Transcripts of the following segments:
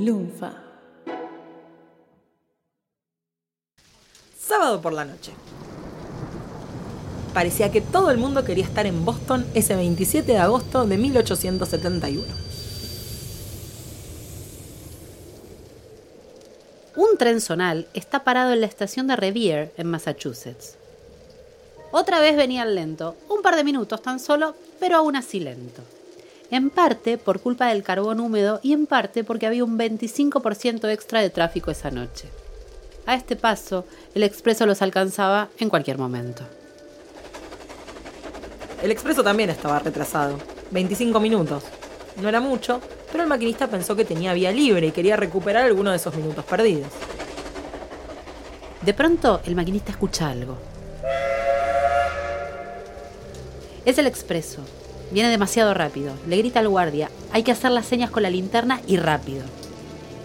Lunfa. Sábado por la noche. Parecía que todo el mundo quería estar en Boston ese 27 de agosto de 1871. Un tren zonal está parado en la estación de Revere, en Massachusetts. Otra vez venían lento, un par de minutos tan solo, pero aún así lento. En parte por culpa del carbón húmedo y en parte porque había un 25% extra de tráfico esa noche. A este paso, el expreso los alcanzaba en cualquier momento. El expreso también estaba retrasado, 25 minutos. No era mucho, pero el maquinista pensó que tenía vía libre y quería recuperar alguno de esos minutos perdidos. De pronto, el maquinista escucha algo. Es el expreso. Viene demasiado rápido. Le grita al guardia. Hay que hacer las señas con la linterna y rápido.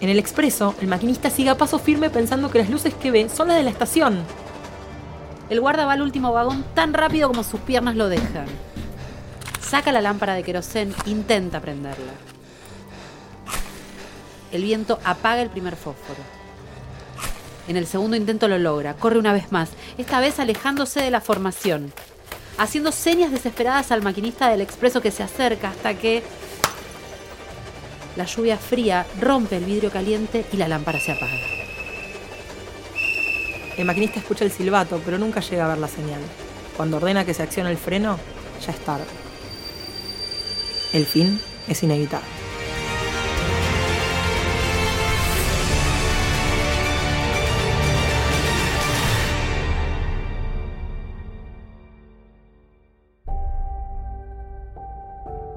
En el expreso, el maquinista sigue a paso firme pensando que las luces que ve son las de la estación. El guarda va al último vagón tan rápido como sus piernas lo dejan. Saca la lámpara de querosén, intenta prenderla. El viento apaga el primer fósforo. En el segundo intento lo logra, corre una vez más, esta vez alejándose de la formación, haciendo señas desesperadas al maquinista del expreso que se acerca hasta que la lluvia fría rompe el vidrio caliente y la lámpara se apaga. El maquinista escucha el silbato, pero nunca llega a ver la señal. Cuando ordena que se accione el freno, ya es tarde. El fin es inevitable.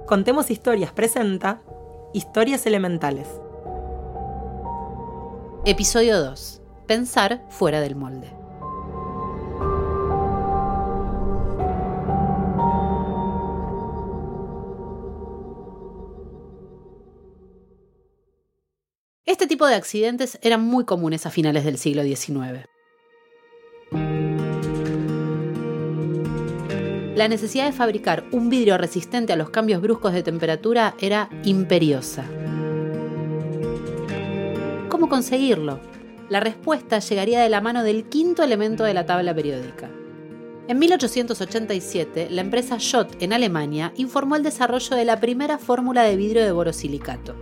Contemos Historias presenta Historias Elementales. Episodio 2. Pensar fuera del molde. Este tipo de accidentes eran muy comunes a finales del siglo XIX. La necesidad de fabricar un vidrio resistente a los cambios bruscos de temperatura era imperiosa. ¿Cómo conseguirlo? La respuesta llegaría de la mano del quinto elemento de la tabla periódica. En 1887, la empresa Schott en Alemania informó el desarrollo de la primera fórmula de vidrio de borosilicato.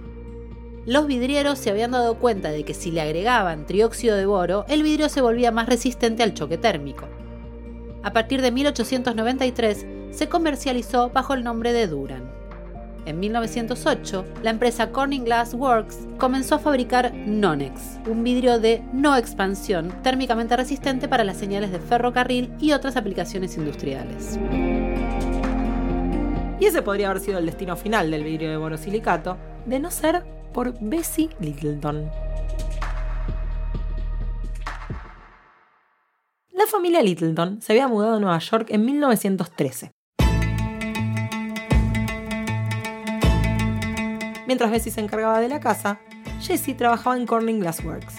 Los vidrieros se habían dado cuenta de que si le agregaban trióxido de boro, el vidrio se volvía más resistente al choque térmico. A partir de 1893 se comercializó bajo el nombre de Duran. En 1908, la empresa Corning Glass Works comenzó a fabricar Nonex, un vidrio de no expansión térmicamente resistente para las señales de ferrocarril y otras aplicaciones industriales. Y ese podría haber sido el destino final del vidrio de borosilicato, de no ser por Bessie Littleton. Familia Littleton se había mudado a Nueva York en 1913. Mientras Bessie se encargaba de la casa, Jessie trabajaba en Corning Glass Works.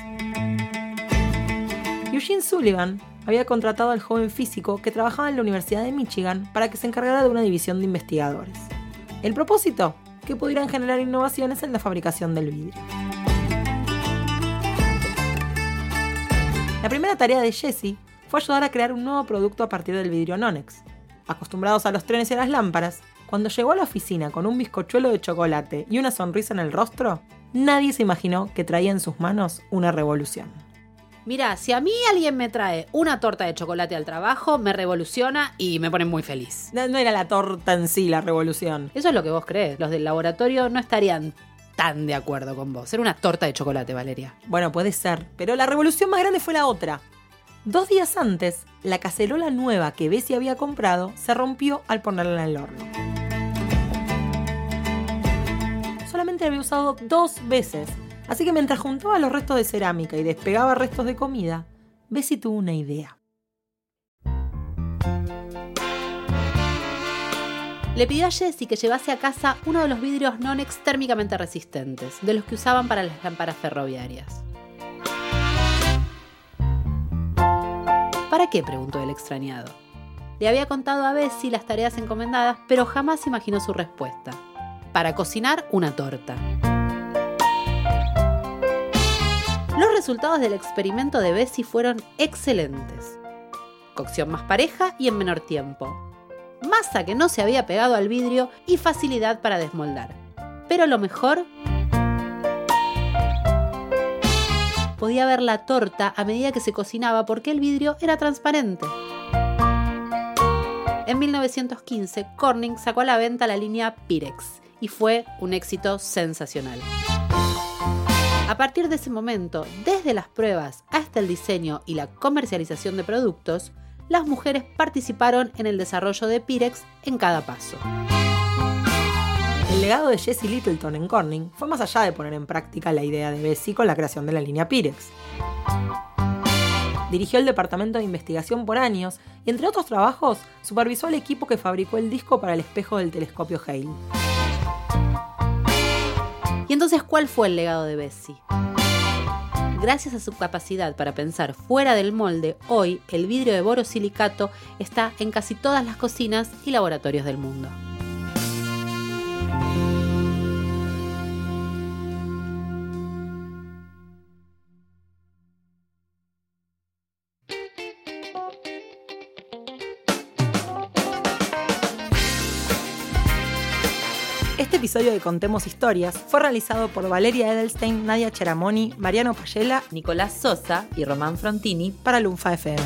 Eugene Sullivan había contratado al joven físico que trabajaba en la Universidad de Michigan para que se encargara de una división de investigadores. El propósito, que pudieran generar innovaciones en la fabricación del vidrio. La primera tarea de Jessie fue ayudar a crear un nuevo producto a partir del vidrio Nonex. Acostumbrados a los trenes y a las lámparas, cuando llegó a la oficina con un bizcochuelo de chocolate y una sonrisa en el rostro, nadie se imaginó que traía en sus manos una revolución. Mira, si a mí alguien me trae una torta de chocolate al trabajo, me revoluciona y me pone muy feliz. No, no era la torta en sí la revolución. Eso es lo que vos crees. Los del laboratorio no estarían tan de acuerdo con vos. Era una torta de chocolate, Valeria. Bueno, puede ser, pero la revolución más grande fue la otra. Dos días antes, la cacerola nueva que Bessie había comprado se rompió al ponerla en el horno. Solamente la había usado dos veces, así que mientras juntaba los restos de cerámica y despegaba restos de comida, Bessie tuvo una idea. Le pidió a Jessie que llevase a casa uno de los vidrios Nonex térmicamente resistentes, de los que usaban para las lámparas ferroviarias. ¿Para qué? preguntó el extrañado. Le había contado a Bessie las tareas encomendadas, pero jamás imaginó su respuesta. Para cocinar una torta. resultados del experimento de Bessie fueron excelentes. Cocción más pareja y en menor tiempo. Masa que no se había pegado al vidrio y facilidad para desmoldar. Pero lo mejor podía ver la torta a medida que se cocinaba porque el vidrio era transparente. En 1915, Corning sacó a la venta la línea Pirex y fue un éxito sensacional. A partir de ese momento, desde las pruebas hasta el diseño y la comercialización de productos, las mujeres participaron en el desarrollo de Pirex en cada paso. Legado de Jessie Littleton en Corning fue más allá de poner en práctica la idea de Bessie con la creación de la línea Pirex. Dirigió el departamento de investigación por años y, entre otros trabajos, supervisó el equipo que fabricó el disco para el espejo del telescopio Hale. ¿Y entonces cuál fue el legado de Bessie? Gracias a su capacidad para pensar fuera del molde, hoy el vidrio de borosilicato está en casi todas las cocinas y laboratorios del mundo. Este episodio de Contemos Historias fue realizado por Valeria Edelstein, Nadia Cheramoni, Mariano Payela Nicolás Sosa y Román Frontini para Lunfa FM.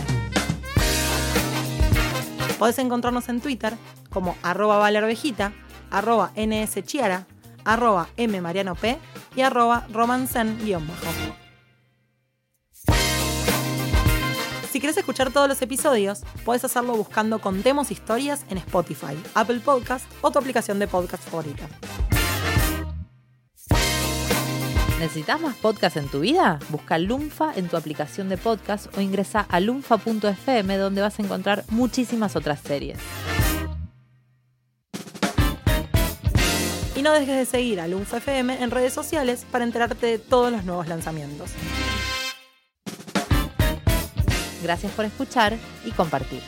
Podés encontrarnos en Twitter como arroba valervejita, arroba nschiara, arroba mmarianop y arroba romancen-bajo. Si quieres escuchar todos los episodios, puedes hacerlo buscando Contemos Historias en Spotify, Apple Podcast o tu aplicación de podcast favorita. ¿Necesitas más podcast en tu vida? Busca Lunfa en tu aplicación de podcast o ingresa a lunfa.fm donde vas a encontrar muchísimas otras series. Y no dejes de seguir a Lunfa FM en redes sociales para enterarte de todos los nuevos lanzamientos. Gracias por escuchar y compartir.